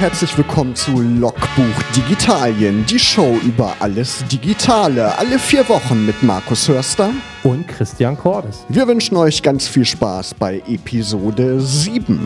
herzlich willkommen zu Logbuch Digitalien, die Show über alles Digitale, alle vier Wochen mit Markus Hörster und Christian Cordes. Wir wünschen euch ganz viel Spaß bei Episode 7.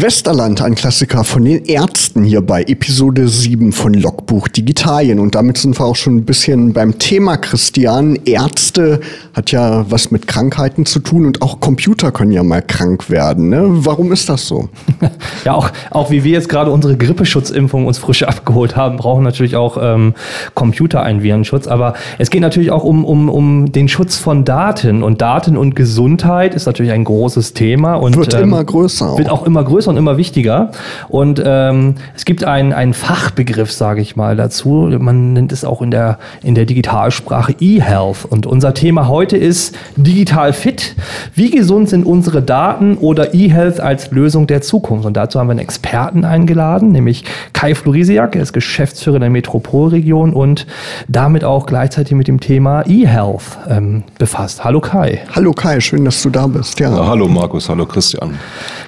Westerland, ein Klassiker von den Ärzten hier bei Episode 7 von Logbuch Digitalien. Und damit sind wir auch schon ein bisschen beim Thema, Christian. Ärzte hat ja was mit Krankheiten zu tun und auch Computer können ja mal krank werden. Ne? Warum ist das so? ja, auch, auch wie wir jetzt gerade unsere Grippeschutzimpfung uns frisch abgeholt haben, brauchen natürlich auch ähm, Computer einen Virenschutz. Aber es geht natürlich auch um, um, um den Schutz von Daten. Und Daten und Gesundheit ist natürlich ein großes Thema. Und, wird ähm, immer größer. Auch. Wird auch immer größer größer und immer wichtiger. Und ähm, es gibt einen, einen Fachbegriff, sage ich mal, dazu. Man nennt es auch in der, in der Digitalsprache E-Health. Und unser Thema heute ist digital fit. Wie gesund sind unsere Daten oder E-Health als Lösung der Zukunft? Und dazu haben wir einen Experten eingeladen, nämlich Kai Florisiak. Er ist Geschäftsführer der Metropolregion und damit auch gleichzeitig mit dem Thema E-Health ähm, befasst. Hallo Kai. Hallo Kai, schön, dass du da bist. Ja. ja hallo Markus, hallo Christian.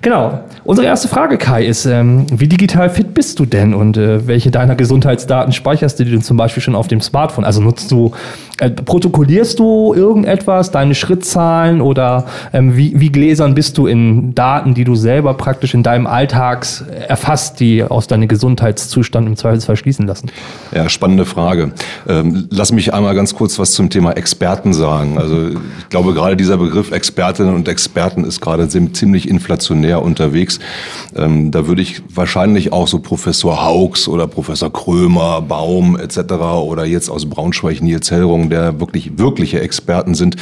Genau. Unsere erste Frage, Kai, ist, ähm, wie digital fit bist du denn und äh, welche deiner Gesundheitsdaten speicherst du denn zum Beispiel schon auf dem Smartphone? Also nutzt du, protokollierst du irgendetwas, deine Schrittzahlen oder ähm, wie, wie gläsern bist du in Daten, die du selber praktisch in deinem Alltags erfasst, die aus deinem Gesundheitszustand im Zweifelsfall schließen lassen? Ja, spannende Frage. Ähm, lass mich einmal ganz kurz was zum Thema Experten sagen. Also ich glaube, gerade dieser Begriff Expertinnen und Experten ist gerade ziemlich inflationär unterwegs. Ähm, da würde ich wahrscheinlich auch so Professor Haugs oder Professor Krömer, Baum etc. oder jetzt aus Braunschweig Nils Hellrung, der wirklich wirkliche Experten sind,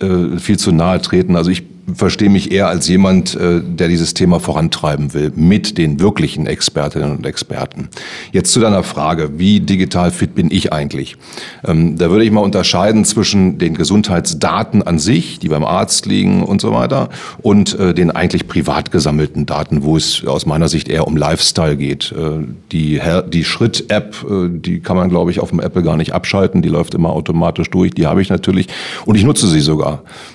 äh, viel zu nahe treten. Also ich verstehe mich eher als jemand, äh, der dieses Thema vorantreiben will, mit den wirklichen Expertinnen und Experten. Jetzt zu deiner Frage, wie digital fit bin ich eigentlich? Ähm, da würde ich mal unterscheiden zwischen den Gesundheitsdaten an sich, die beim Arzt liegen und so weiter, und äh, den eigentlich privat gesammelten Daten, wo es aus meiner Sicht eher um Lifestyle geht. Äh, die, die Schritt-App, die kann man, glaube ich, auf dem Apple gar nicht abschalten, die läuft immer automatisch durch, die habe ich natürlich und ich nutze sie sogar.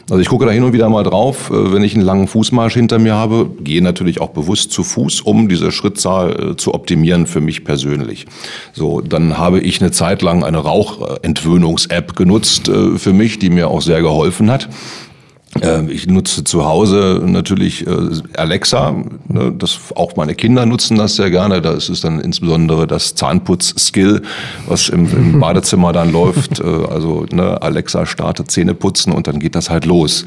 Also ich gucke da hin und wieder mal drauf, äh, wenn ich einen langen Fußmarsch hinter mir habe, gehe natürlich auch bewusst zu Fuß, um diese Schrittzahl äh, zu optimieren für mich persönlich. So, dann habe ich eine Zeit lang eine Rauchentwöhnungs-App genutzt äh, für mich, die mir auch sehr geholfen hat. Ich nutze zu Hause natürlich Alexa. Ne, das, auch meine Kinder nutzen das sehr gerne. Da ist es dann insbesondere das Zahnputz-Skill, was im, im, Badezimmer dann läuft. Also ne, Alexa startet Zähne putzen und dann geht das halt los.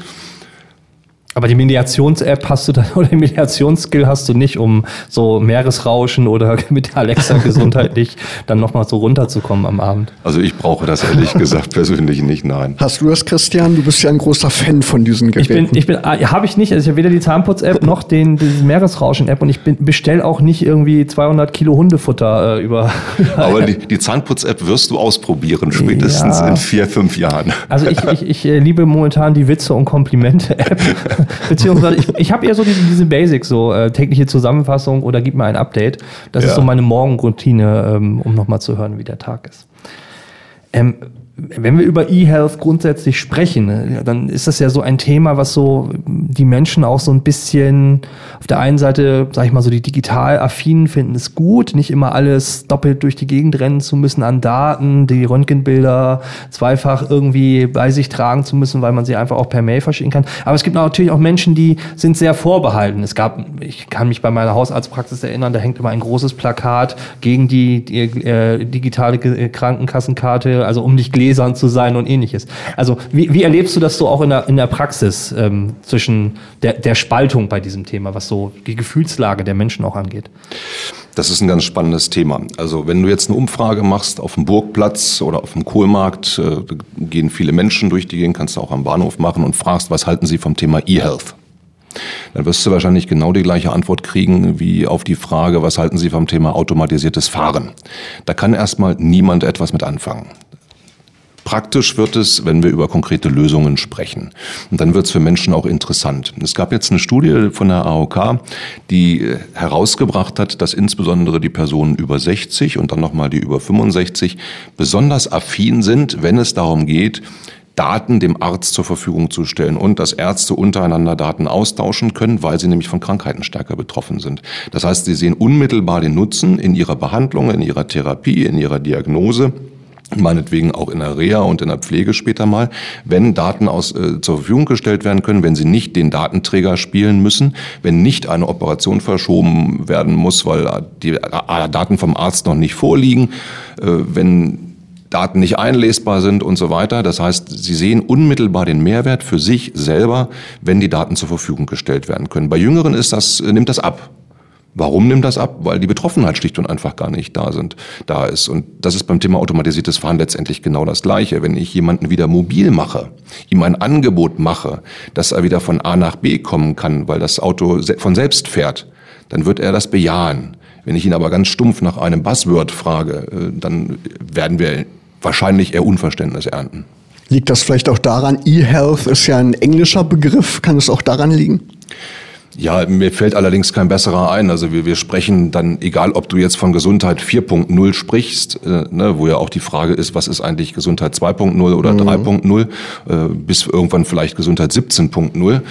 Aber die Mediations-App hast du dann oder die Mediationsskill hast du nicht, um so Meeresrauschen oder mit Alexa gesundheitlich dann nochmal so runterzukommen am Abend. Also ich brauche das ehrlich gesagt persönlich nicht, nein. Hast du das, Christian? Du bist ja ein großer Fan von diesen Geräten. Ich bin, ich bin, ah, habe ich nicht. Also ich habe weder die Zahnputz-App noch den, diese Meeresrauschen-App und ich bestelle auch nicht irgendwie 200 Kilo Hundefutter äh, über. Aber die, die Zahnputz-App wirst du ausprobieren, spätestens ja. in vier, fünf Jahren. Also ich, ich, ich äh, liebe momentan die Witze- und Komplimente-App. Beziehungsweise ich, ich habe eher so diese, diese Basics, so äh, tägliche Zusammenfassung oder gib mir ein Update. Das ja. ist so meine Morgenroutine, ähm, um nochmal zu hören, wie der Tag ist. Ähm, wenn wir über E-Health grundsätzlich sprechen, ne, dann ist das ja so ein Thema, was so die Menschen auch so ein bisschen auf der einen Seite, sag ich mal so, die digital affinen finden es gut, nicht immer alles doppelt durch die Gegend rennen zu müssen an Daten, die Röntgenbilder zweifach irgendwie bei sich tragen zu müssen, weil man sie einfach auch per Mail verschicken kann. Aber es gibt natürlich auch Menschen, die sind sehr vorbehalten. Es gab, ich kann mich bei meiner Hausarztpraxis erinnern, da hängt immer ein großes Plakat gegen die, die äh, digitale Krankenkassenkarte, also um dich gläsern zu sein und ähnliches. Also wie, wie erlebst du das so auch in der, in der Praxis ähm, zwischen der, der Spaltung bei diesem Thema, was so die Gefühlslage der Menschen auch angeht? Das ist ein ganz spannendes Thema. Also wenn du jetzt eine Umfrage machst auf dem Burgplatz oder auf dem Kohlmarkt, äh, gehen viele Menschen durch die Gegend, kannst du auch am Bahnhof machen und fragst, was halten sie vom Thema E-Health? Dann wirst du wahrscheinlich genau die gleiche Antwort kriegen wie auf die Frage, was halten Sie vom Thema automatisiertes Fahren? Da kann erstmal niemand etwas mit anfangen Praktisch wird es, wenn wir über konkrete Lösungen sprechen. Und dann wird es für Menschen auch interessant. Es gab jetzt eine Studie von der AOK, die äh, herausgebracht hat, dass insbesondere die Personen über 60 und dann nochmal die über 65 besonders affin sind, wenn es darum geht, Daten dem Arzt zur Verfügung zu stellen und dass Ärzte untereinander Daten austauschen können, weil sie nämlich von Krankheiten stärker betroffen sind. Das heißt, sie sehen unmittelbar den Nutzen in ihrer Behandlung, in ihrer Therapie, in ihrer Diagnose meinetwegen auch in der Reha und in der Pflege später mal, wenn Daten aus, äh, zur Verfügung gestellt werden können, wenn sie nicht den Datenträger spielen müssen, wenn nicht eine Operation verschoben werden muss, weil die äh, Daten vom Arzt noch nicht vorliegen, äh, wenn Daten nicht einlesbar sind und so weiter. Das heißt, Sie sehen unmittelbar den Mehrwert für sich selber, wenn die Daten zur Verfügung gestellt werden können. Bei Jüngeren ist das, äh, nimmt das ab. Warum nimmt das ab? Weil die Betroffenheit schlicht und einfach gar nicht da sind, da ist. Und das ist beim Thema automatisiertes Fahren letztendlich genau das Gleiche. Wenn ich jemanden wieder mobil mache, ihm ein Angebot mache, dass er wieder von A nach B kommen kann, weil das Auto von selbst fährt, dann wird er das bejahen. Wenn ich ihn aber ganz stumpf nach einem Buzzword frage, äh, dann werden wir wahrscheinlich eher Unverständnis ernten. Liegt das vielleicht auch daran, E-Health ist ja ein englischer Begriff, kann es auch daran liegen? Ja, mir fällt allerdings kein besserer ein. Also wir, wir sprechen dann, egal ob du jetzt von Gesundheit 4.0 sprichst, äh, ne, wo ja auch die Frage ist, was ist eigentlich Gesundheit 2.0 oder mhm. 3.0, äh, bis irgendwann vielleicht Gesundheit 17.0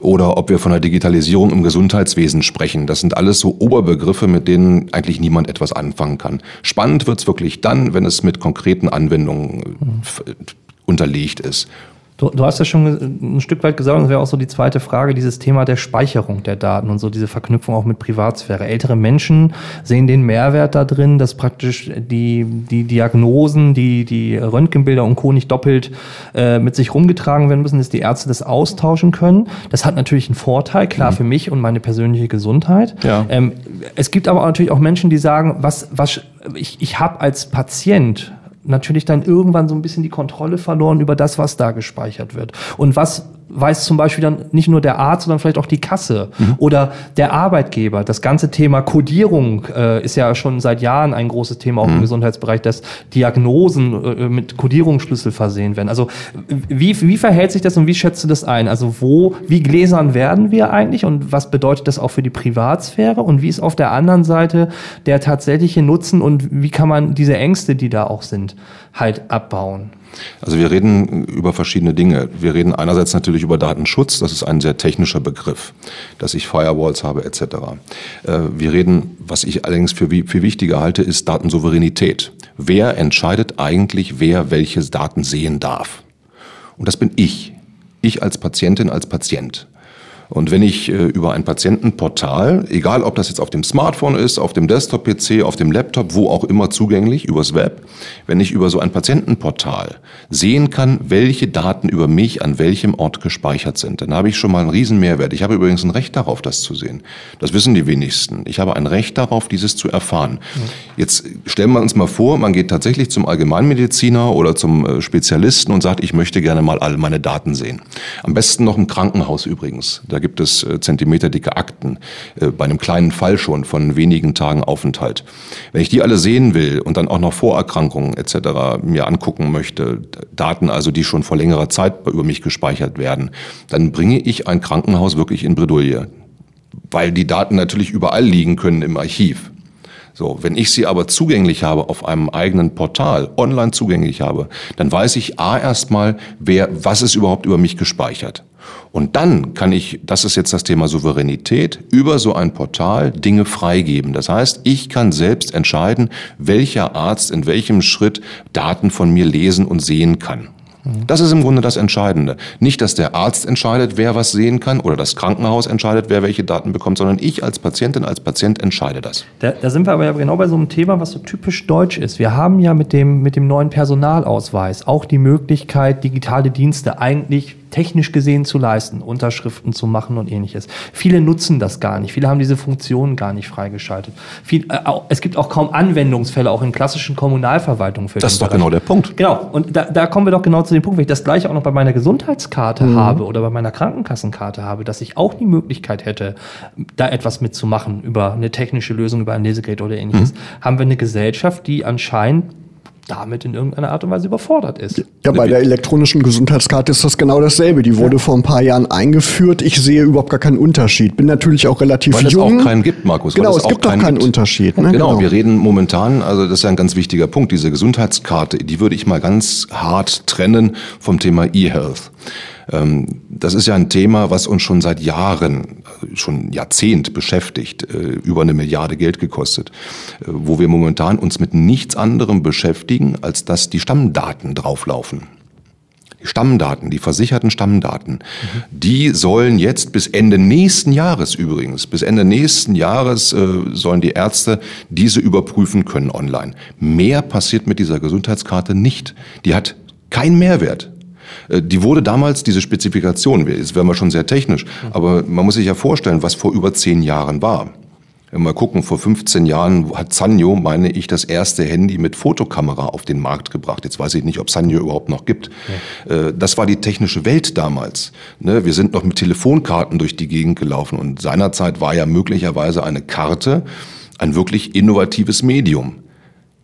oder ob wir von der Digitalisierung im Gesundheitswesen sprechen. Das sind alles so Oberbegriffe, mit denen eigentlich niemand etwas anfangen kann. Spannend wird's wirklich dann, wenn es mit konkreten Anwendungen mhm. unterlegt ist. Du, du, hast ja schon ein Stück weit gesagt, und das wäre auch so die zweite Frage, dieses Thema der Speicherung der Daten und so diese Verknüpfung auch mit Privatsphäre. Ältere Menschen sehen den Mehrwert da drin, dass praktisch die, die Diagnosen, die, die Röntgenbilder und Co. nicht doppelt äh, mit sich rumgetragen werden müssen, dass die Ärzte das austauschen können. Das hat natürlich einen Vorteil, klar mhm. für mich und meine persönliche Gesundheit. Ja. Ähm, es gibt aber natürlich auch Menschen, die sagen, was, was ich, ich habe als Patient natürlich dann irgendwann so ein bisschen die Kontrolle verloren über das, was da gespeichert wird. Und was weiß zum Beispiel dann nicht nur der Arzt, sondern vielleicht auch die Kasse mhm. oder der Arbeitgeber. Das ganze Thema Codierung äh, ist ja schon seit Jahren ein großes Thema auch mhm. im Gesundheitsbereich, dass Diagnosen äh, mit Codierungsschlüssel versehen werden. Also wie, wie verhält sich das und wie schätzt du das ein? Also wo, wie gläsern werden wir eigentlich und was bedeutet das auch für die Privatsphäre und wie ist auf der anderen Seite der tatsächliche Nutzen und wie kann man diese Ängste, die da auch sind, halt abbauen? Also wir reden über verschiedene Dinge. Wir reden einerseits natürlich über Datenschutz, das ist ein sehr technischer Begriff, dass ich Firewalls habe etc. Äh, wir reden, was ich allerdings für viel wichtiger halte, ist Datensouveränität. Wer entscheidet eigentlich, wer welche Daten sehen darf? Und das bin ich. Ich als Patientin, als Patient. Und wenn ich äh, über ein Patientenportal, egal ob das jetzt auf dem Smartphone ist, auf dem Desktop-PC, auf dem Laptop, wo auch immer zugänglich, übers Web, wenn ich über so ein Patientenportal sehen kann, welche Daten über mich an welchem Ort gespeichert sind, dann habe ich schon mal einen riesen Mehrwert. Ich habe übrigens ein Recht darauf, das zu sehen. Das wissen die wenigsten. Ich habe ein Recht darauf, dieses zu erfahren. Jetzt stellen wir uns mal vor, man geht tatsächlich zum Allgemeinmediziner oder zum äh, Spezialisten und sagt, ich möchte gerne mal alle meine Daten sehen. Am besten noch im Krankenhaus übrigens. Da gibt es äh, zentimeterdicke Akten, äh, bei einem kleinen Fall schon von wenigen Tagen Aufenthalt. Wenn ich die alle sehen will und dann auch noch Vorerkrankungen etc. mir angucken möchte, Daten also, die schon vor längerer Zeit über mich gespeichert werden, dann bringe ich ein Krankenhaus wirklich in Bredouille. Weil die Daten natürlich überall liegen können im Archiv. So, wenn ich sie aber zugänglich habe auf einem eigenen Portal, online zugänglich habe, dann weiß ich A erstmal, wer, was ist überhaupt über mich gespeichert. Und dann kann ich, das ist jetzt das Thema Souveränität, über so ein Portal Dinge freigeben. Das heißt, ich kann selbst entscheiden, welcher Arzt in welchem Schritt Daten von mir lesen und sehen kann. Das ist im Grunde das Entscheidende. Nicht, dass der Arzt entscheidet, wer was sehen kann oder das Krankenhaus entscheidet, wer welche Daten bekommt, sondern ich als Patientin, als Patient entscheide das. Da, da sind wir aber ja genau bei so einem Thema, was so typisch deutsch ist. Wir haben ja mit dem, mit dem neuen Personalausweis auch die Möglichkeit, digitale Dienste eigentlich technisch gesehen zu leisten, Unterschriften zu machen und ähnliches. Viele nutzen das gar nicht. Viele haben diese Funktionen gar nicht freigeschaltet. Viel, äh, es gibt auch kaum Anwendungsfälle, auch in klassischen Kommunalverwaltungen. Für das ist doch genau der Punkt. Genau. Und da, da kommen wir doch genau zu dem Punkt, wenn ich das gleiche auch noch bei meiner Gesundheitskarte mhm. habe oder bei meiner Krankenkassenkarte habe, dass ich auch die Möglichkeit hätte, da etwas mitzumachen über eine technische Lösung, über ein Lesegerät oder ähnliches, mhm. haben wir eine Gesellschaft, die anscheinend damit in irgendeiner Art und Weise überfordert ist. Ja, bei der elektronischen Gesundheitskarte ist das genau dasselbe. Die wurde ja. vor ein paar Jahren eingeführt. Ich sehe überhaupt gar keinen Unterschied. Bin natürlich auch relativ weil jung. Weil es auch keinen gibt, Markus. Genau, es, es gibt auch keinen, keinen Unterschied. Ne? Genau, genau, wir reden momentan, also das ist ja ein ganz wichtiger Punkt, diese Gesundheitskarte, die würde ich mal ganz hart trennen vom Thema E-Health. Ähm, das ist ja ein Thema, was uns schon seit Jahren, schon Jahrzehnt beschäftigt, äh, über eine Milliarde Geld gekostet, äh, wo wir momentan uns mit nichts anderem beschäftigen, als dass die Stammdaten drauflaufen. Die Stammdaten, die versicherten Stammdaten, mhm. die sollen jetzt bis Ende nächsten Jahres übrigens, bis Ende nächsten Jahres äh, sollen die Ärzte diese überprüfen können online. Mehr passiert mit dieser Gesundheitskarte nicht. Die hat keinen Mehrwert. Äh, die wurde damals, diese Spezifikation, jetzt werden wir schon sehr technisch, aber man muss sich ja vorstellen, was vor über zehn Jahren war. Wenn wir mal gucken, vor 15 Jahren hat Sanyo, meine ich, das erste Handy mit Fotokamera auf den Markt gebracht. Jetzt weiß ich nicht, ob Sanyo überhaupt noch gibt. Ja. Äh, das war die technische Welt damals. Ne, wir sind noch mit Telefonkarten durch die Gegend gelaufen und seinerzeit war ja möglicherweise eine Karte ein wirklich innovatives Medium.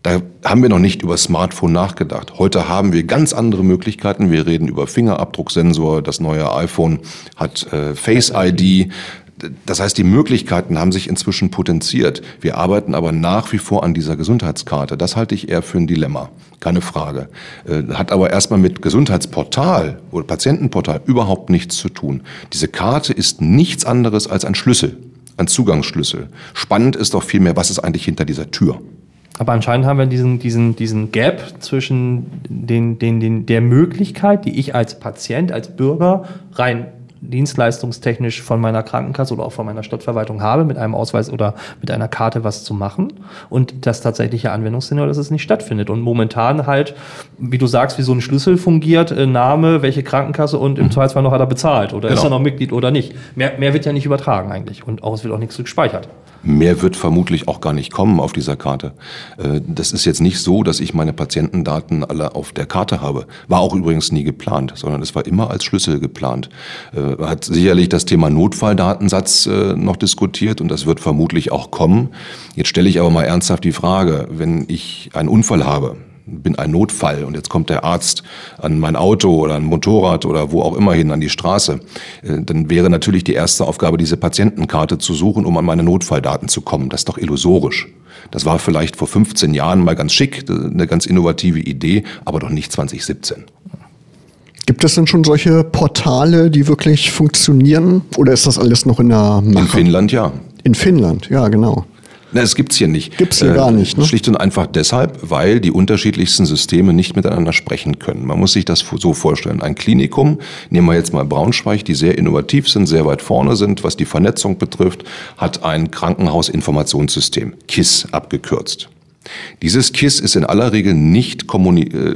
Da haben wir noch nicht über Smartphone nachgedacht. Heute haben wir ganz andere Möglichkeiten. Wir reden über Fingerabdrucksensor. Das neue iPhone hat äh, Face ID. Das heißt, die Möglichkeiten haben sich inzwischen potenziert. Wir arbeiten aber nach wie vor an dieser Gesundheitskarte. Das halte ich eher für ein Dilemma. Keine Frage. Äh, hat aber erstmal mit Gesundheitsportal oder Patientenportal überhaupt nichts zu tun. Diese Karte ist nichts anderes als ein Schlüssel, ein Zugangsschlüssel. Spannend ist doch vielmehr, was ist eigentlich hinter dieser Tür? Aber anscheinend haben wir diesen, diesen, diesen Gap zwischen den, den, den, der Möglichkeit, die ich als Patient, als Bürger rein dienstleistungstechnisch von meiner Krankenkasse oder auch von meiner Stadtverwaltung habe, mit einem Ausweis oder mit einer Karte was zu machen und das tatsächliche Anwendungsszenario, dass es nicht stattfindet. Und momentan halt, wie du sagst, wie so ein Schlüssel fungiert, äh, Name, welche Krankenkasse und im mhm. Zweifelsfall noch hat er bezahlt oder genau. ist er noch Mitglied oder nicht. Mehr, mehr wird ja nicht übertragen eigentlich und auch es wird auch nichts gespeichert. Mehr wird vermutlich auch gar nicht kommen auf dieser Karte. Äh, das ist jetzt nicht so, dass ich meine Patientendaten alle auf der Karte habe. War auch übrigens nie geplant, sondern es war immer als Schlüssel geplant. Äh, hat sicherlich das Thema Notfalldatensatz äh, noch diskutiert und das wird vermutlich auch kommen. Jetzt stelle ich aber mal ernsthaft die Frage, wenn ich einen Unfall habe, bin ein Notfall und jetzt kommt der Arzt an mein Auto oder ein Motorrad oder wo auch immer hin an die Straße, äh, dann wäre natürlich die erste Aufgabe, diese Patientenkarte zu suchen, um an meine Notfalldaten zu kommen. Das ist doch illusorisch. Das war vielleicht vor 15 Jahren mal ganz schick, eine ganz innovative Idee, aber doch nicht 2017. Gibt es denn schon solche Portale, die wirklich funktionieren? Oder ist das alles noch in der Mache? In Finnland ja. In Finnland, ja, genau. Na, das gibt's hier nicht. Gibt's hier äh, gar nicht. Ne? Schlicht und einfach deshalb, weil die unterschiedlichsten Systeme nicht miteinander sprechen können. Man muss sich das so vorstellen. Ein Klinikum, nehmen wir jetzt mal Braunschweig, die sehr innovativ sind, sehr weit vorne sind, was die Vernetzung betrifft, hat ein Krankenhausinformationssystem, KISS abgekürzt. Dieses KISS ist in aller Regel nicht äh,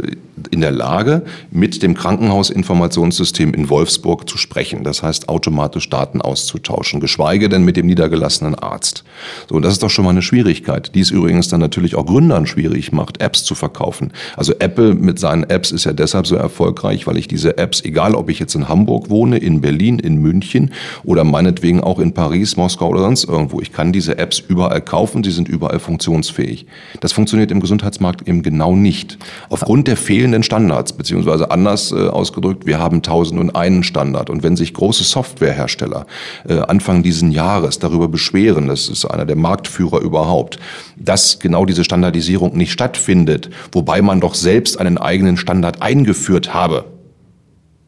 in der Lage, mit dem Krankenhausinformationssystem in Wolfsburg zu sprechen. Das heißt, automatisch Daten auszutauschen, geschweige denn mit dem niedergelassenen Arzt. So, und das ist doch schon mal eine Schwierigkeit, die es übrigens dann natürlich auch Gründern schwierig macht, Apps zu verkaufen. Also Apple mit seinen Apps ist ja deshalb so erfolgreich, weil ich diese Apps, egal ob ich jetzt in Hamburg wohne, in Berlin, in München oder meinetwegen auch in Paris, Moskau oder sonst irgendwo, ich kann diese Apps überall kaufen, sie sind überall funktionsfähig. Das funktioniert im Gesundheitsmarkt eben genau nicht. Aufgrund der fehlenden Standards, beziehungsweise anders äh, ausgedrückt, wir haben tausend und einen Standard. Und wenn sich große Softwarehersteller äh, Anfang diesen Jahres darüber beschweren, das ist einer der Marktführer überhaupt, dass genau diese Standardisierung nicht stattfindet, wobei man doch selbst einen eigenen Standard eingeführt habe,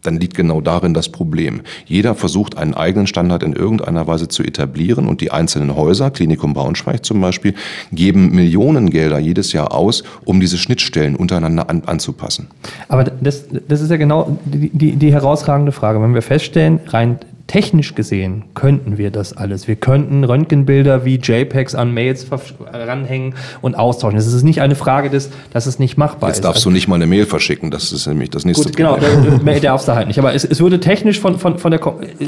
dann liegt genau darin das Problem. Jeder versucht, einen eigenen Standard in irgendeiner Weise zu etablieren und die einzelnen Häuser, Klinikum Braunschweig zum Beispiel, geben Millionengelder jedes Jahr aus, um diese Schnittstellen untereinander an, anzupassen. Aber das, das ist ja genau die, die, die herausragende Frage. Wenn wir feststellen, rein technisch gesehen könnten wir das alles. Wir könnten Röntgenbilder wie JPEGs an Mails ranhängen und austauschen. Es ist nicht eine Frage des, dass es nicht machbar Jetzt ist. Jetzt darfst also, du nicht mal eine Mail verschicken, das ist nämlich das nächste gut, Genau, Mail darfst du halt nicht. Aber es, es würde technisch von, von, von der,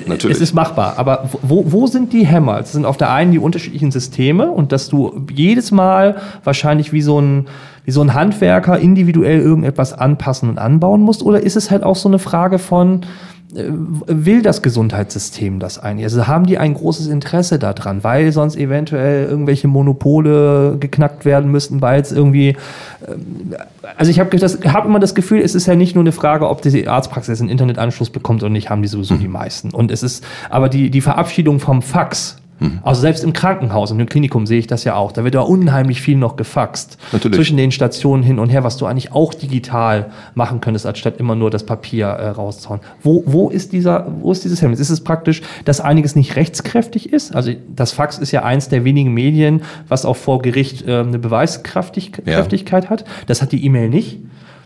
Natürlich. es ist machbar. Aber wo, wo sind die Hämmer? Es sind auf der einen die unterschiedlichen Systeme und dass du jedes Mal wahrscheinlich wie so ein, wie so ein Handwerker individuell irgendetwas anpassen und anbauen musst? Oder ist es halt auch so eine Frage von, äh, will das Gesundheitssystem das eigentlich? Also haben die ein großes Interesse daran, weil sonst eventuell irgendwelche Monopole geknackt werden müssten, weil es irgendwie, äh, also ich habe hab immer das Gefühl, es ist ja nicht nur eine Frage, ob diese Arztpraxis einen Internetanschluss bekommt und nicht, haben die sowieso die meisten. Und es ist, aber die, die Verabschiedung vom Fax, Mhm. Also selbst im Krankenhaus, im Klinikum sehe ich das ja auch. Da wird ja unheimlich viel noch gefaxt. Natürlich. Zwischen den Stationen hin und her, was du eigentlich auch digital machen könntest, anstatt immer nur das Papier äh, rauszuhauen. Wo, wo ist dieser, wo ist dieses Hemmnis? Ist es praktisch, dass einiges nicht rechtskräftig ist? Also das Fax ist ja eins der wenigen Medien, was auch vor Gericht äh, eine Beweiskräftigkeit ja. hat. Das hat die E-Mail nicht.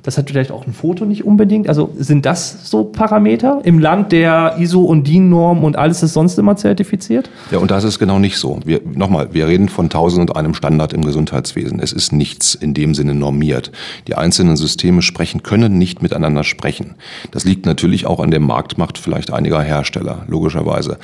Das hat vielleicht auch ein Foto nicht unbedingt. Also sind das so Parameter im Land der ISO und DIN-Norm und alles ist sonst immer zertifiziert? Ja, und das ist genau nicht so. Wir, nochmal, wir reden von tausend und einem Standard im Gesundheitswesen. Es ist nichts in dem Sinne normiert. Die einzelnen Systeme sprechen, können nicht miteinander sprechen. Das liegt natürlich auch an der Marktmacht vielleicht einiger Hersteller, logischerweise.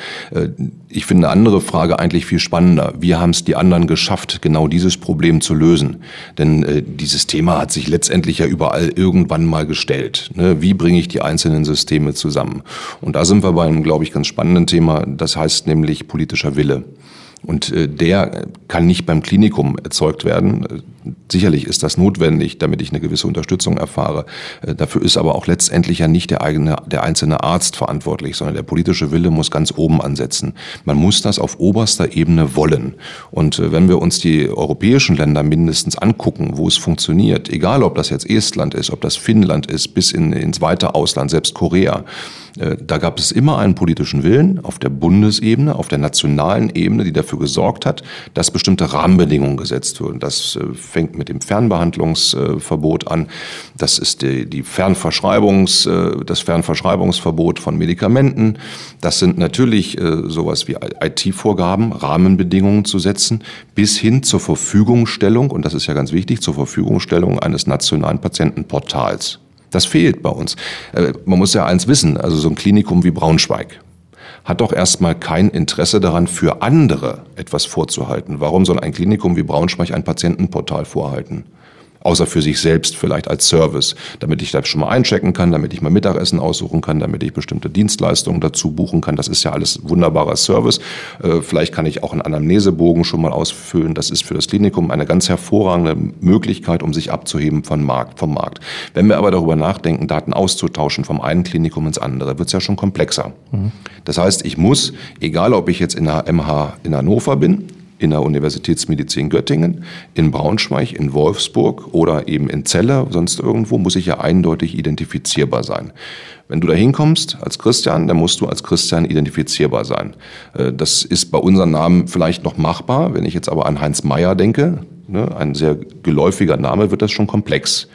Ich finde eine andere Frage eigentlich viel spannender. Wie haben es die anderen geschafft, genau dieses Problem zu lösen? Denn äh, dieses Thema hat sich letztendlich ja überall irgendwann mal gestellt. Ne? Wie bringe ich die einzelnen Systeme zusammen? Und da sind wir bei einem, glaube ich, ganz spannenden Thema. Das heißt nämlich politischer Wille. Und äh, der kann nicht beim Klinikum erzeugt werden. Sicherlich ist das notwendig, damit ich eine gewisse Unterstützung erfahre. Äh, dafür ist aber auch letztendlich ja nicht der eigene, der einzelne Arzt verantwortlich, sondern der politische Wille muss ganz oben ansetzen. Man muss das auf oberster Ebene wollen. Und äh, wenn wir uns die europäischen Länder mindestens angucken, wo es funktioniert, egal ob das jetzt Estland ist, ob das Finnland ist, bis in, ins weite Ausland, selbst Korea, äh, da gab es immer einen politischen Willen auf der Bundesebene, auf der nationalen Ebene, die dafür gesorgt hat, dass bestimmte Rahmenbedingungen gesetzt wurden. Das äh, fängt mit dem Fernbehandlungsverbot an. Das ist die, die Fernverschreibungs, äh, das Fernverschreibungsverbot von Medikamenten. Das sind natürlich sowas wie IT-Vorgaben, Rahmenbedingungen zu setzen, bis hin zur Verfügungstellung, und das ist ja ganz wichtig, zur Verfügungstellung eines nationalen Patientenportals. Das fehlt bei uns. Äh, man muss ja eins wissen, also so ein Klinikum wie Braunschweig hat doch erstmal kein Interesse daran, für andere etwas vorzuhalten. Warum soll ein Klinikum wie Braunschweig ein Patientenportal vorhalten? Außer für sich selbst vielleicht als Service, damit ich da schon mal einchecken kann, damit ich mal Mittagessen aussuchen kann, damit ich bestimmte Dienstleistungen dazu buchen kann. Das ist ja alles wunderbarer Service. Äh, vielleicht kann ich auch einen Anamnesebogen schon mal ausfüllen. Das ist für das Klinikum eine ganz hervorragende Möglichkeit, um sich abzuheben vom Markt. Vom Markt. Wenn wir aber darüber nachdenken, Daten auszutauschen vom einen Klinikum ins andere, wird es ja schon komplexer. Mhm. Das heißt, ich muss, egal ob ich jetzt in der MH in Hannover bin, in der Universitätsmedizin Göttingen, in Braunschweig, in Wolfsburg oder eben in Celle, sonst irgendwo, muss ich ja eindeutig identifizierbar sein. Wenn du da hinkommst als Christian, dann musst du als Christian identifizierbar sein. Äh, das ist bei unseren Namen vielleicht noch machbar. Wenn ich jetzt aber an Heinz Meyer denke, ne, ein sehr geläufiger Name, wird das schon komplex.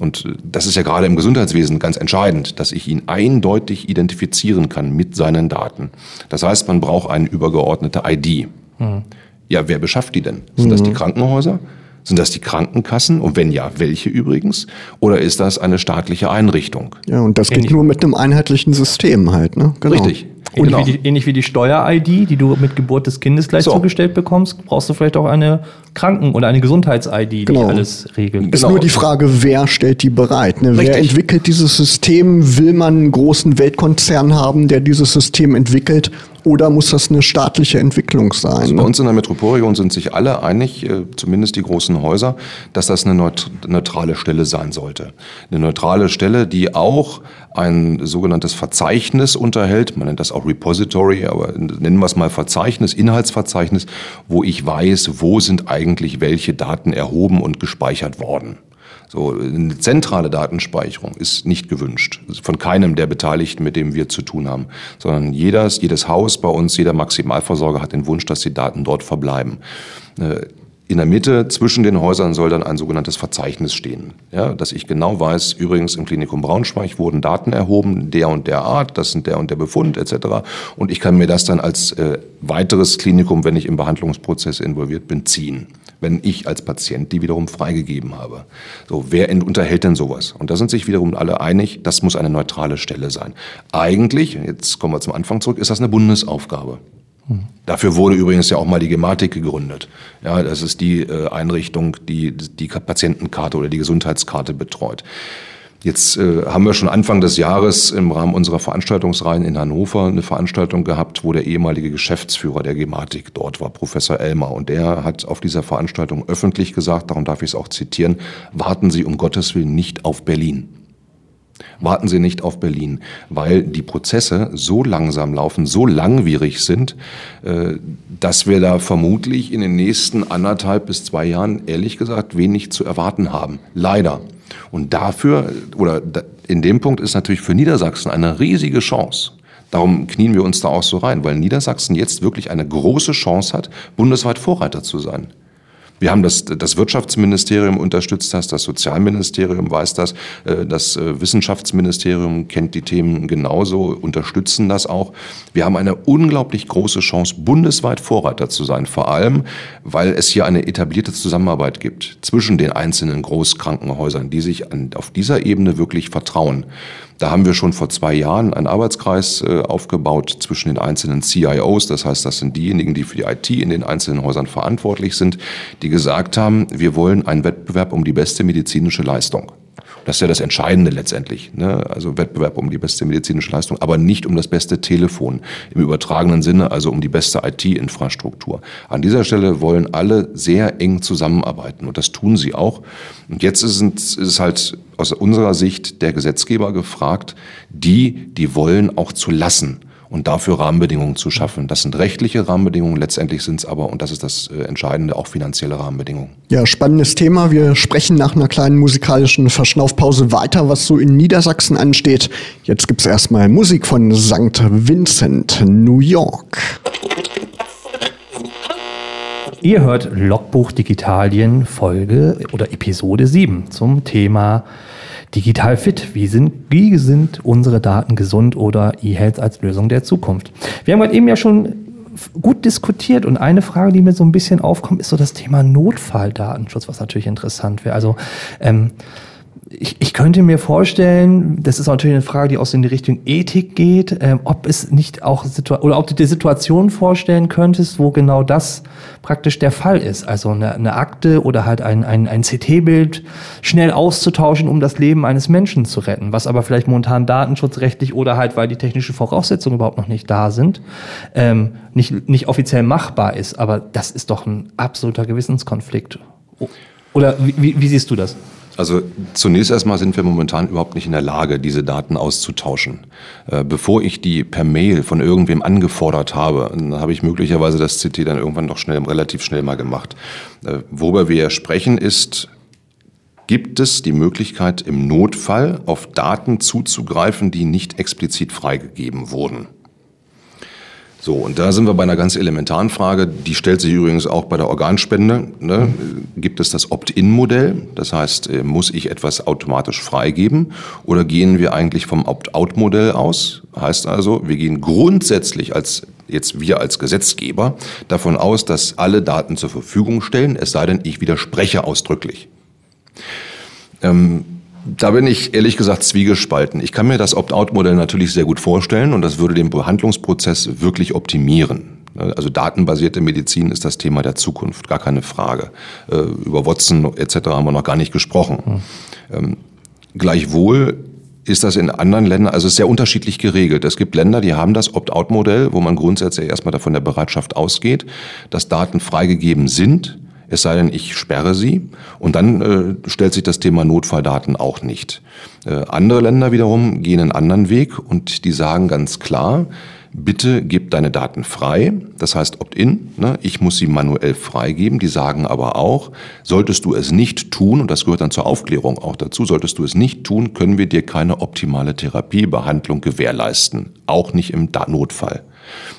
Und äh, das ist ja gerade im Gesundheitswesen ganz entscheidend, dass ich ihn eindeutig identifizieren kann mit seinen Daten. Das heißt, man braucht eine übergeordnete ID. Mhm. Ja, wer beschafft die denn? Sind mhm. das die mhm. Krankenhäuser? Sind das die Krankenkassen? Und wenn ja, welche übrigens? Oder ist das eine staatliche Einrichtung? Ja, und das geht nur mit einem einheitlichen System halt, ne? Genau. Richtig. Ähnlich, genau. wie die, ähnlich wie die Steuer-ID, die du mit Geburt des Kindes gleich so. zugestellt bekommst, brauchst du vielleicht auch eine Kranken- oder eine Gesundheits-ID, genau. die alles regelt. Ist genau. nur die Frage, wer stellt die bereit? Ne? Wer entwickelt dieses System? Will man einen großen Weltkonzern haben, der dieses System entwickelt? Oder muss das eine staatliche Entwicklung sein? Also bei uns in der Metropolregion sind sich alle einig, äh, zumindest die großen Häuser, dass das eine neutrale Stelle sein sollte. Eine neutrale Stelle, die auch ein sogenanntes Verzeichnis unterhält. Man nennt das auch Repository, aber nennen wir es mal Verzeichnis, Inhaltsverzeichnis, wo ich weiß, wo sind eigentlich welche Daten erhoben und gespeichert worden. So, eine zentrale Datenspeicherung ist nicht gewünscht. Von keinem der Beteiligten, mit dem wir zu tun haben. Sondern jedes, jedes Haus bei uns, jeder Maximalversorger hat den Wunsch, dass die Daten dort verbleiben. Äh, in der Mitte zwischen den Häusern soll dann ein sogenanntes Verzeichnis stehen, ja, dass ich genau weiß, übrigens im Klinikum Braunschweig wurden Daten erhoben, der und der Art, das sind der und der Befund etc. Und ich kann mir das dann als äh, weiteres Klinikum, wenn ich im Behandlungsprozess involviert bin, ziehen, wenn ich als Patient die wiederum freigegeben habe. So, wer unterhält denn sowas? Und da sind sich wiederum alle einig, das muss eine neutrale Stelle sein. Eigentlich, jetzt kommen wir zum Anfang zurück, ist das eine Bundesaufgabe. Dafür wurde übrigens ja auch mal die Gematik gegründet. Ja, das ist die äh, Einrichtung, die die Patientenkarte oder die Gesundheitskarte betreut. Jetzt äh, haben wir schon Anfang des Jahres im Rahmen unserer Veranstaltungsreihen in Hannover eine Veranstaltung gehabt, wo der ehemalige Geschäftsführer der Gematik dort war, Professor Elmer. Und der hat auf dieser Veranstaltung öffentlich gesagt, darum darf ich es auch zitieren, warten Sie um Gottes Willen nicht auf Berlin. Warten Sie nicht auf Berlin, weil die Prozesse so langsam laufen, so langwierig sind, äh, dass wir da vermutlich in den nächsten anderthalb bis zwei Jahren ehrlich gesagt wenig zu erwarten haben. Leider. Und dafür, oder in dem Punkt ist natürlich für Niedersachsen eine riesige Chance. Darum knien wir uns da auch so rein, weil Niedersachsen jetzt wirklich eine große Chance hat, bundesweit Vorreiter zu sein. Wir haben das, das Wirtschaftsministerium unterstützt das, das Sozialministerium weiß das, äh, das äh, Wissenschaftsministerium kennt die Themen genauso, unterstützen das auch. Wir haben eine unglaublich große Chance, bundesweit Vorreiter zu sein, vor allem, weil es hier eine etablierte Zusammenarbeit gibt zwischen den einzelnen Großkrankenhäusern, die sich auf dieser Ebene wirklich vertrauen. Da haben wir schon vor zwei Jahren einen Arbeitskreis äh, aufgebaut zwischen den einzelnen CIOs. Das heißt, das sind diejenigen, die für die IT in den einzelnen Häusern verantwortlich sind, die gesagt haben, wir wollen einen Wettbewerb um die beste medizinische Leistung. Das ist ja das Entscheidende letztendlich. Ne? Also Wettbewerb um die beste medizinische Leistung, aber nicht um das beste Telefon im übertragenen Sinne, also um die beste IT-Infrastruktur. An dieser Stelle wollen alle sehr eng zusammenarbeiten und das tun sie auch. Und jetzt ist es halt aus unserer Sicht der Gesetzgeber gefragt, die, die wollen, auch zu lassen und dafür Rahmenbedingungen zu schaffen. Das sind rechtliche Rahmenbedingungen, letztendlich sind es aber, und das ist das äh, Entscheidende, auch finanzielle Rahmenbedingungen. Ja, spannendes Thema. Wir sprechen nach einer kleinen musikalischen Verschnaufpause weiter, was so in Niedersachsen ansteht. Jetzt gibt es erstmal Musik von St. Vincent, New York. Ihr hört Logbuch Digitalien Folge oder Episode 7 zum Thema digital fit. Wie sind, wie sind unsere Daten gesund oder E-Health als Lösung der Zukunft? Wir haben gerade eben ja schon gut diskutiert und eine Frage, die mir so ein bisschen aufkommt, ist so das Thema Notfalldatenschutz, was natürlich interessant wäre. Also ähm, ich, ich könnte mir vorstellen, das ist natürlich eine Frage, die aus in die Richtung Ethik geht, ähm, ob es nicht auch oder ob du dir Situationen vorstellen könntest, wo genau das praktisch der Fall ist. Also eine, eine Akte oder halt ein, ein, ein CT-Bild schnell auszutauschen, um das Leben eines Menschen zu retten, was aber vielleicht momentan datenschutzrechtlich oder halt, weil die technischen Voraussetzungen überhaupt noch nicht da sind, ähm, nicht, nicht offiziell machbar ist. Aber das ist doch ein absoluter Gewissenskonflikt. Oder wie, wie siehst du das? Also zunächst erstmal sind wir momentan überhaupt nicht in der Lage, diese Daten auszutauschen. Äh, bevor ich die per Mail von irgendwem angefordert habe, dann habe ich möglicherweise das CT dann irgendwann noch schnell, relativ schnell mal gemacht. Äh, worüber wir sprechen ist, gibt es die Möglichkeit im Notfall auf Daten zuzugreifen, die nicht explizit freigegeben wurden. So, und da sind wir bei einer ganz elementaren Frage, die stellt sich übrigens auch bei der Organspende. Ne? Gibt es das Opt-in-Modell? Das heißt, äh, muss ich etwas automatisch freigeben? Oder gehen wir eigentlich vom Opt-out-Modell aus? Heißt also, wir gehen grundsätzlich als jetzt wir als Gesetzgeber davon aus, dass alle Daten zur Verfügung stellen, es sei denn, ich widerspreche ausdrücklich. Ähm, da bin ich ehrlich gesagt zwiegespalten. Ich kann mir das Opt-out-Modell natürlich sehr gut vorstellen und das würde den Behandlungsprozess wirklich optimieren. Also datenbasierte Medizin ist das Thema der Zukunft, gar keine Frage. Äh, über Watson etc. haben wir noch gar nicht gesprochen. Hm. Gleichwohl ist das in anderen Ländern, also sehr unterschiedlich geregelt. Es gibt Länder, die haben das Opt-out-Modell, wo man grundsätzlich erstmal davon der Bereitschaft ausgeht, dass Daten freigegeben sind es sei denn, ich sperre sie. Und dann äh, stellt sich das Thema Notfalldaten auch nicht. Äh, andere Länder wiederum gehen einen anderen Weg und die sagen ganz klar, bitte gib deine Daten frei. Das heißt Opt-in. Ne? Ich muss sie manuell freigeben. Die sagen aber auch, solltest du es nicht tun, und das gehört dann zur Aufklärung auch dazu, solltest du es nicht tun, können wir dir keine optimale Therapiebehandlung gewährleisten. Auch nicht im Notfall.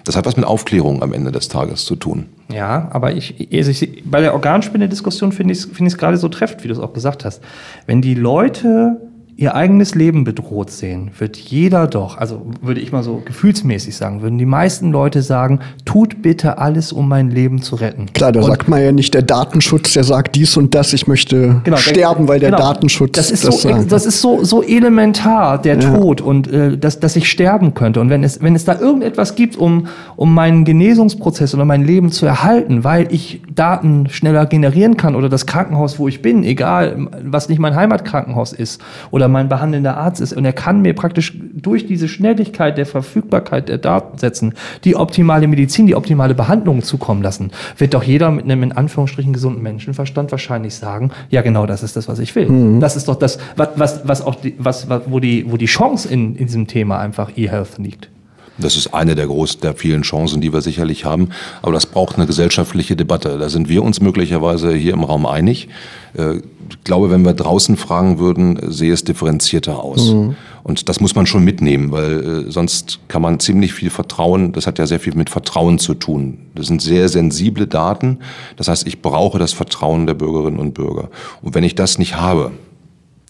Das hat was mit Aufklärung am Ende des Tages zu tun. Ja, aber ich, also ich bei der Organspende-Diskussion finde ich es find gerade so treffend, wie du es auch gesagt hast. Wenn die Leute ihr eigenes Leben bedroht sehen, wird jeder doch, also würde ich mal so gefühlsmäßig sagen, würden die meisten Leute sagen, tut bitte alles, um mein Leben zu retten. Klar, da und sagt man ja nicht der Datenschutz, der sagt dies und das, ich möchte genau, sterben, weil der genau, Datenschutz das ist das so, sagt. Das ist so, so elementar, der ja. Tod und äh, dass, dass ich sterben könnte. Und wenn es, wenn es da irgendetwas gibt, um, um meinen Genesungsprozess oder mein Leben zu erhalten, weil ich Daten schneller generieren kann oder das Krankenhaus, wo ich bin, egal, was nicht mein Heimatkrankenhaus ist, oder oder mein behandelnder Arzt ist und er kann mir praktisch durch diese Schnelligkeit der Verfügbarkeit der Datensätzen die optimale Medizin, die optimale Behandlung zukommen lassen, wird doch jeder mit einem in Anführungsstrichen gesunden Menschenverstand wahrscheinlich sagen, ja genau, das ist das, was ich will. Mhm. Das ist doch das, was, was, was auch die, was, was, wo die, wo die Chance in, in diesem Thema einfach E-Health liegt. Das ist eine der großen, der vielen Chancen, die wir sicherlich haben. Aber das braucht eine gesellschaftliche Debatte. Da sind wir uns möglicherweise hier im Raum einig. Äh, ich glaube, wenn wir draußen fragen würden, sehe es differenzierter aus. Mhm. Und das muss man schon mitnehmen, weil äh, sonst kann man ziemlich viel Vertrauen, das hat ja sehr viel mit Vertrauen zu tun. Das sind sehr sensible Daten. Das heißt, ich brauche das Vertrauen der Bürgerinnen und Bürger. Und wenn ich das nicht habe,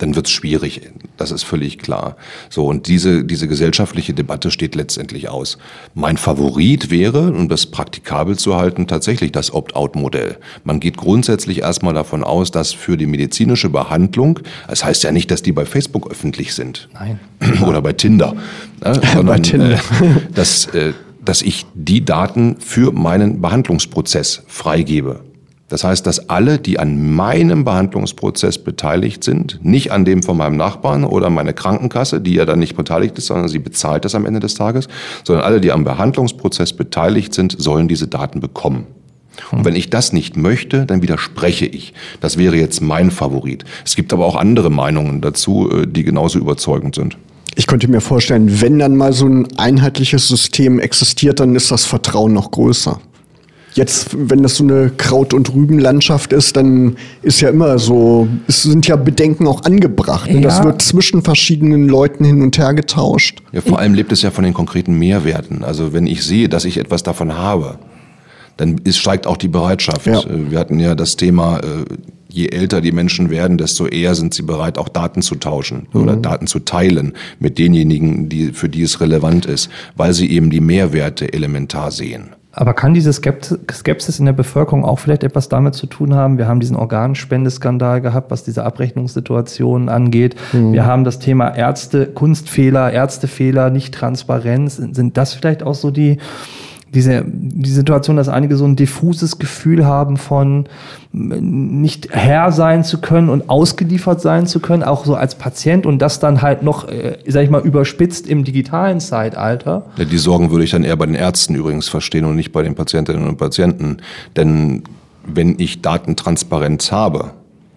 dann wird es schwierig. Das ist völlig klar. So, und diese, diese gesellschaftliche Debatte steht letztendlich aus. Mein Favorit wäre, um das praktikabel zu halten, tatsächlich das Opt-out-Modell. Man geht grundsätzlich erstmal davon aus, dass für die medizinische Behandlung, das heißt ja nicht, dass die bei Facebook öffentlich sind. Nein. Oder bei Tinder. Ne, sondern, bei Tinder. Äh, dass, äh, dass ich die Daten für meinen Behandlungsprozess freigebe. Das heißt, dass alle, die an meinem Behandlungsprozess beteiligt sind, nicht an dem von meinem Nachbarn oder meine Krankenkasse, die ja dann nicht beteiligt ist, sondern sie bezahlt das am Ende des Tages, sondern alle, die am Behandlungsprozess beteiligt sind, sollen diese Daten bekommen. Und wenn ich das nicht möchte, dann widerspreche ich. Das wäre jetzt mein Favorit. Es gibt aber auch andere Meinungen dazu, äh, die genauso überzeugend sind. Ich könnte mir vorstellen, wenn dann mal so ein einheitliches System existiert, dann ist das Vertrauen noch größer. Jetzt, wenn das so eine Kraut- und Rübenlandschaft ist, dann ist ja immer so, es sind ja Bedenken auch angebracht. Ne? Ja. Das wird zwischen verschiedenen Leuten hin und her getauscht. Ja, vor allem lebt es ja von den konkreten Mehrwerten. Also wenn ich sehe, dass ich etwas davon habe, dann ist, steigt auch die Bereitschaft. Ja. Äh, wir hatten ja das Thema, äh, je älter die Menschen werden, desto eher sind sie bereit, auch Daten zu tauschen mhm. oder Daten zu teilen mit denjenigen, die, für die es relevant ist, weil sie eben die Mehrwerte elementar sehen. Aber kann diese Skepsis in der Bevölkerung auch vielleicht etwas damit zu tun haben? Wir haben diesen Organspendeskandal gehabt, was diese Abrechnungssituation angeht. Mhm. Wir haben das Thema Ärzte, Kunstfehler, Ärztefehler, Nicht-Transparenz. Sind das vielleicht auch so die, diese die Situation, dass einige so ein diffuses Gefühl haben von nicht Herr sein zu können und ausgeliefert sein zu können, auch so als Patient und das dann halt noch, äh, sag ich mal, überspitzt im digitalen Zeitalter. Ja, die Sorgen würde ich dann eher bei den Ärzten übrigens verstehen und nicht bei den Patientinnen und Patienten. Denn wenn ich Datentransparenz habe,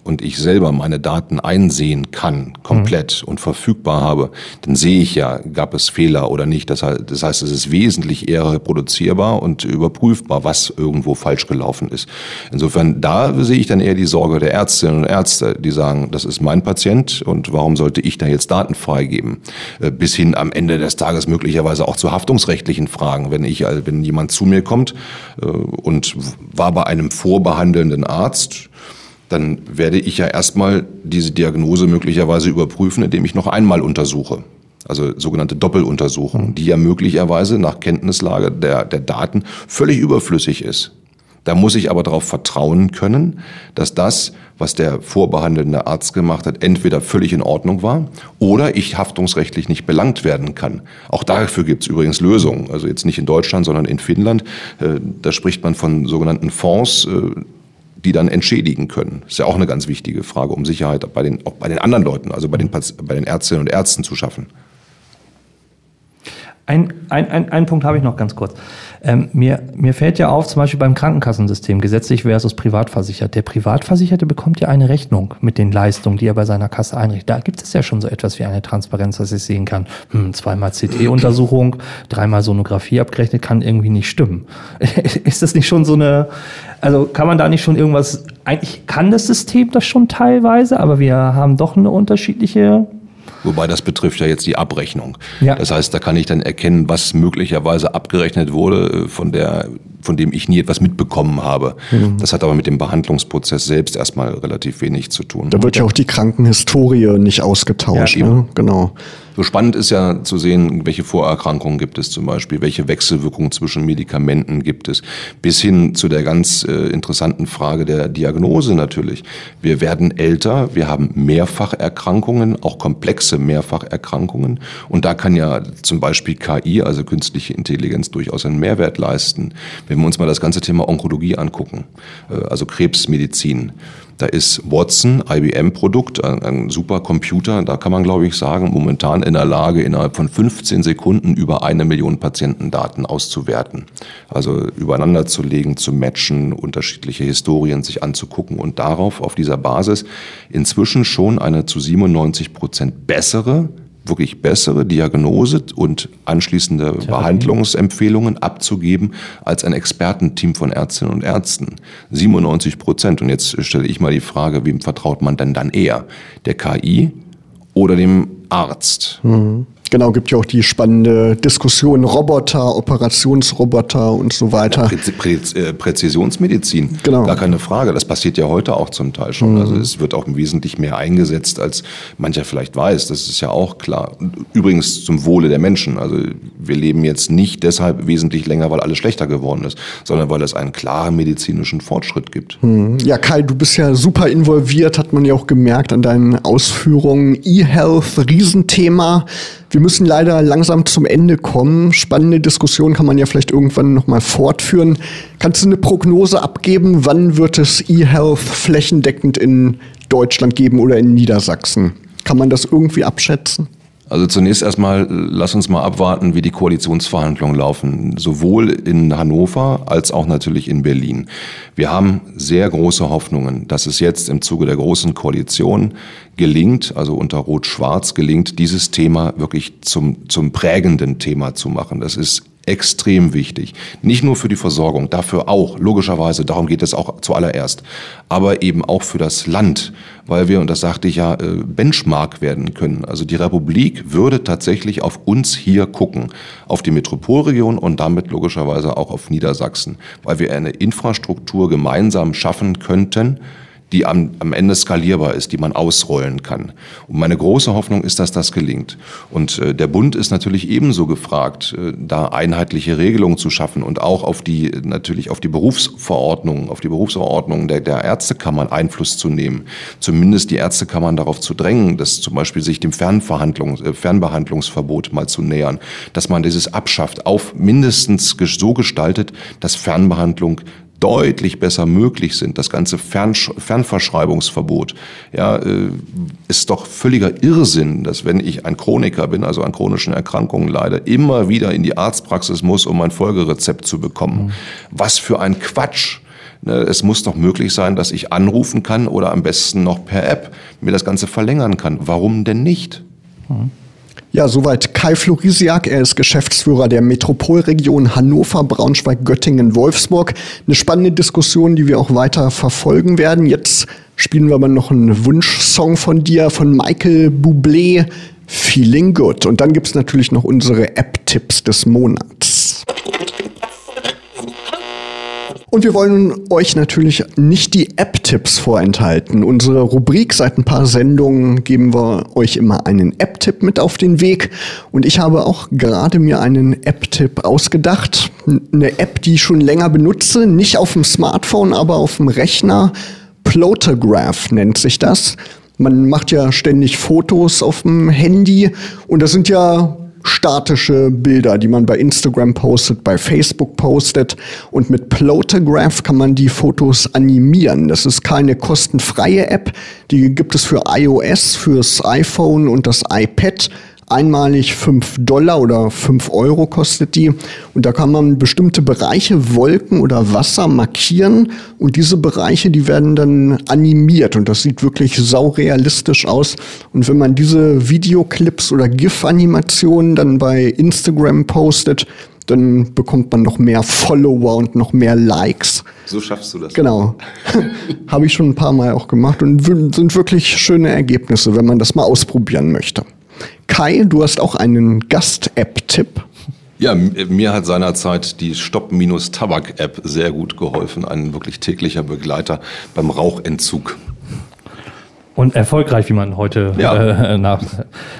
und ich selber meine Daten einsehen kann, komplett mhm. und verfügbar habe, dann sehe ich ja, gab es Fehler oder nicht. Das heißt, das heißt, es ist wesentlich eher reproduzierbar und überprüfbar, was irgendwo falsch gelaufen ist. Insofern, da sehe ich dann eher die Sorge der Ärztinnen und Ärzte, die sagen, das ist mein Patient und warum sollte ich da jetzt Daten freigeben? Äh, bis hin am Ende des Tages möglicherweise auch zu haftungsrechtlichen Fragen. Wenn ich, äh, wenn jemand zu mir kommt äh, und war bei einem vorbehandelnden Arzt, dann werde ich ja erstmal diese Diagnose möglicherweise überprüfen, indem ich noch einmal untersuche. Also sogenannte Doppeluntersuchung, die ja möglicherweise nach Kenntnislage der, der Daten völlig überflüssig ist. Da muss ich aber darauf vertrauen können, dass das, was der vorbehandelnde Arzt gemacht hat, entweder völlig in Ordnung war oder ich haftungsrechtlich nicht belangt werden kann. Auch dafür gibt es übrigens Lösungen. Also jetzt nicht in Deutschland, sondern in Finnland. Äh, da spricht man von sogenannten Fonds äh, die dann entschädigen können. ist ja auch eine ganz wichtige Frage, um Sicherheit bei den, auch bei den anderen Leuten, also bei den, bei den Ärztinnen und Ärzten zu schaffen. Ein, ein, ein, ein Punkt habe ich noch ganz kurz. Ähm, mir, mir fällt ja auf, zum Beispiel beim Krankenkassensystem, gesetzlich versus privatversichert. Der Privatversicherte bekommt ja eine Rechnung mit den Leistungen, die er bei seiner Kasse einrichtet. Da gibt es ja schon so etwas wie eine Transparenz, dass ich sehen kann, hm, zweimal CT-Untersuchung, dreimal Sonographie abgerechnet, kann irgendwie nicht stimmen. Ist das nicht schon so eine, also kann man da nicht schon irgendwas, eigentlich kann das System das schon teilweise, aber wir haben doch eine unterschiedliche Wobei das betrifft ja jetzt die Abrechnung. Ja. Das heißt, da kann ich dann erkennen, was möglicherweise abgerechnet wurde, äh, von der, von dem ich nie etwas mitbekommen habe. Mhm. Das hat aber mit dem Behandlungsprozess selbst erstmal relativ wenig zu tun. Da wird ja auch die Krankenhistorie nicht ausgetauscht. Ja, ne? Genau. So spannend ist ja zu sehen, welche Vorerkrankungen gibt es zum Beispiel, welche Wechselwirkungen zwischen Medikamenten gibt es, bis hin zu der ganz äh, interessanten Frage der Diagnose natürlich. Wir werden älter, wir haben Mehrfacherkrankungen, auch komplexe Mehrfacherkrankungen. Und da kann ja zum Beispiel KI, also künstliche Intelligenz, durchaus einen Mehrwert leisten. Wenn wir uns mal das ganze Thema Onkologie angucken, äh, also Krebsmedizin, Da ist Watson, IBM-Produkt, ein, ein super. Da kann man, glaube ich, sagen, momentan in der Lage, innerhalb von 15 Sekunden über eine Million Patientendaten auszuwerten. Also übereinander zu legen, zu matchen, unterschiedliche Historien sich anzugucken und darauf, auf dieser Basis, inzwischen schon eine zu 97 Prozent bessere wirklich bessere Diagnose und anschließende Therapie. Behandlungsempfehlungen abzugeben als ein Expertenteam von Ärztinnen und Ärzten. 97 Prozent. Und jetzt stelle ich mal die Frage, wem vertraut man denn dann eher? Der KI oder dem Arzt? Mhm. Genau, gibt ja auch die spannende Diskussion Roboter, Operationsroboter und so weiter. Prä Prä äh, Präzisionsmedizin, genau. gar keine Frage. Das passiert ja heute auch zum Teil schon. Mhm. Also es wird auch wesentlich mehr eingesetzt, als mancher vielleicht weiß. Das ist ja auch klar. Übrigens zum Wohle der Menschen. Also wir leben jetzt nicht deshalb wesentlich länger, weil alles schlechter geworden ist, sondern weil es einen klaren medizinischen Fortschritt gibt. Mhm. Ja, Kai, du bist ja super involviert, hat man ja auch gemerkt an deinen Ausführungen. E-Health, Riesenthema. Wir müssen leider langsam zum Ende kommen. Spannende Diskussion kann man ja vielleicht irgendwann nochmal fortführen. Kannst du eine Prognose abgeben, wann wird es eHealth flächendeckend in Deutschland geben oder in Niedersachsen? Kann man das irgendwie abschätzen? Also zunächst erstmal, lass uns mal abwarten, wie die Koalitionsverhandlungen laufen, sowohl in Hannover als auch natürlich in Berlin. Wir haben sehr große Hoffnungen, dass es jetzt im Zuge der großen Koalition gelingt, also unter Rot-Schwarz gelingt, dieses Thema wirklich zum, zum prägenden Thema zu machen. Das ist extrem wichtig. Nicht nur für die Versorgung, dafür auch, logischerweise, darum geht es auch zuallererst, aber eben auch für das Land, weil wir, und das sagte ich ja, äh, Benchmark werden können. Also die Republik würde tatsächlich auf uns hier gucken, auf die Metropolregion und damit logischerweise auch auf Niedersachsen, weil wir eine Infrastruktur gemeinsam schaffen könnten, die am, am Ende skalierbar ist, die man ausrollen kann. Und meine große Hoffnung ist, dass das gelingt. Und äh, der Bund ist natürlich ebenso gefragt, äh, da einheitliche Regelungen zu schaffen und auch auf die natürlich auf die Berufsverordnung, auf die Berufsverordnung der, der Ärztekammern Einfluss zu nehmen. Zumindest die Ärztekammern darauf zu drängen, dass zum Beispiel sich dem Fernverhandlungs, äh, Fernbehandlungsverbot mal zu nähern, dass man dieses abschafft, auf mindestens so gestaltet, dass Fernbehandlung deutlich besser möglich sind. Das ganze Fern Fernverschreibungsverbot ja, äh, ist doch völliger Irrsinn, dass wenn ich ein Chroniker bin, also an chronischen Erkrankungen leide, immer wieder in die Arztpraxis muss, um mein Folgerezept zu bekommen. Mhm. Was für ein Quatsch. Ne, es muss doch möglich sein, dass ich anrufen kann oder am besten noch per App mir das Ganze verlängern kann. Warum denn nicht? Mhm. Ja, soweit Kai Florisiak. Er ist Geschäftsführer der Metropolregion Hannover, Braunschweig, Göttingen, Wolfsburg. Eine spannende Diskussion, die wir auch weiter verfolgen werden. Jetzt spielen wir aber noch einen Wunschsong von dir, von Michael Bublé, Feeling Good. Und dann gibt's natürlich noch unsere App-Tipps des Monats. Und wir wollen euch natürlich nicht die App-Tipps vorenthalten. Unsere Rubrik seit ein paar Sendungen geben wir euch immer einen App-Tipp mit auf den Weg. Und ich habe auch gerade mir einen App-Tipp ausgedacht. Eine App, die ich schon länger benutze, nicht auf dem Smartphone, aber auf dem Rechner. Plotograph nennt sich das. Man macht ja ständig Fotos auf dem Handy und das sind ja statische Bilder, die man bei Instagram postet, bei Facebook postet. Und mit Plotograph kann man die Fotos animieren. Das ist keine kostenfreie App. Die gibt es für iOS, fürs iPhone und das iPad einmalig 5 Dollar oder 5 Euro kostet die. Und da kann man bestimmte Bereiche, Wolken oder Wasser markieren. Und diese Bereiche, die werden dann animiert. Und das sieht wirklich saurealistisch aus. Und wenn man diese Videoclips oder GIF-Animationen dann bei Instagram postet, dann bekommt man noch mehr Follower und noch mehr Likes. So schaffst du das. Genau. Habe ich schon ein paar Mal auch gemacht und sind wirklich schöne Ergebnisse, wenn man das mal ausprobieren möchte. Kai, du hast auch einen Gast-App-Tipp. Ja, mir hat seinerzeit die Stopp-Tabak-App sehr gut geholfen. Ein wirklich täglicher Begleiter beim Rauchentzug. Und erfolgreich, wie man heute ja. äh, nach,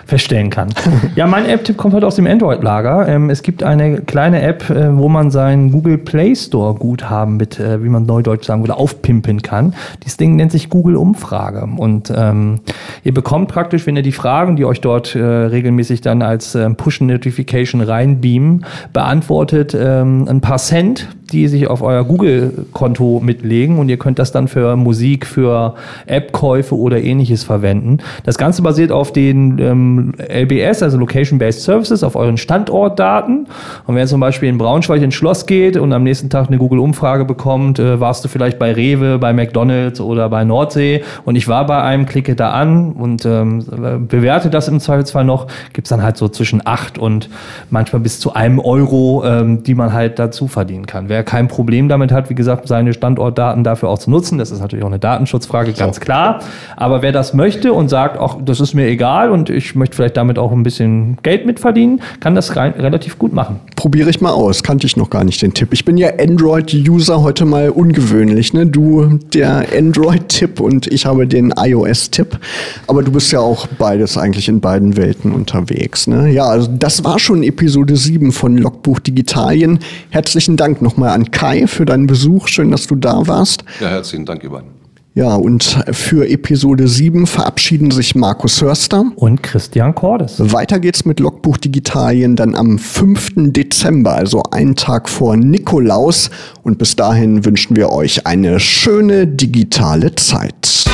feststellen kann. ja, mein App-Tipp kommt heute aus dem Android-Lager. Ähm, es gibt eine kleine App, äh, wo man seinen Google Play Store Guthaben mit, äh, wie man neudeutsch sagen würde, aufpimpen kann. Dieses Ding nennt sich Google Umfrage. Und ähm, ihr bekommt praktisch, wenn ihr die Fragen, die euch dort äh, regelmäßig dann als ähm, Push-Notification reinbeamen, beantwortet, ähm, ein paar Cent die sich auf euer Google-Konto mitlegen und ihr könnt das dann für Musik, für App-Käufe oder ähnliches verwenden. Das Ganze basiert auf den ähm, LBS, also Location-Based Services, auf euren Standortdaten. Und wenn ihr zum Beispiel in Braunschweig ins Schloss geht und am nächsten Tag eine Google-Umfrage bekommt, äh, warst du vielleicht bei Rewe, bei McDonalds oder bei Nordsee und ich war bei einem, klicke da an und ähm, bewerte das im Zweifelsfall noch, gibt's dann halt so zwischen acht und manchmal bis zu einem Euro, ähm, die man halt dazu verdienen kann. Wer kein Problem damit hat, wie gesagt, seine Standortdaten dafür auch zu nutzen, das ist natürlich auch eine Datenschutzfrage, ganz klar. Aber wer das möchte und sagt, ach, das ist mir egal und ich möchte vielleicht damit auch ein bisschen Geld mitverdienen, kann das rein, relativ gut machen. Probiere ich mal aus. Kannte ich noch gar nicht den Tipp. Ich bin ja Android-User heute mal ungewöhnlich. Ne? Du der Android-Tipp und ich habe den iOS-Tipp. Aber du bist ja auch beides eigentlich in beiden Welten unterwegs. Ne? Ja, also das war schon Episode 7 von Logbuch Digitalien. Herzlichen Dank nochmal an Kai für deinen Besuch. Schön, dass du da warst. Ja, herzlichen Dank, Ivan. Ja, und für Episode 7 verabschieden sich Markus Hörster und Christian Cordes. Weiter geht's mit Logbuch Digitalien dann am 5. Dezember, also einen Tag vor Nikolaus. Und bis dahin wünschen wir euch eine schöne digitale Zeit.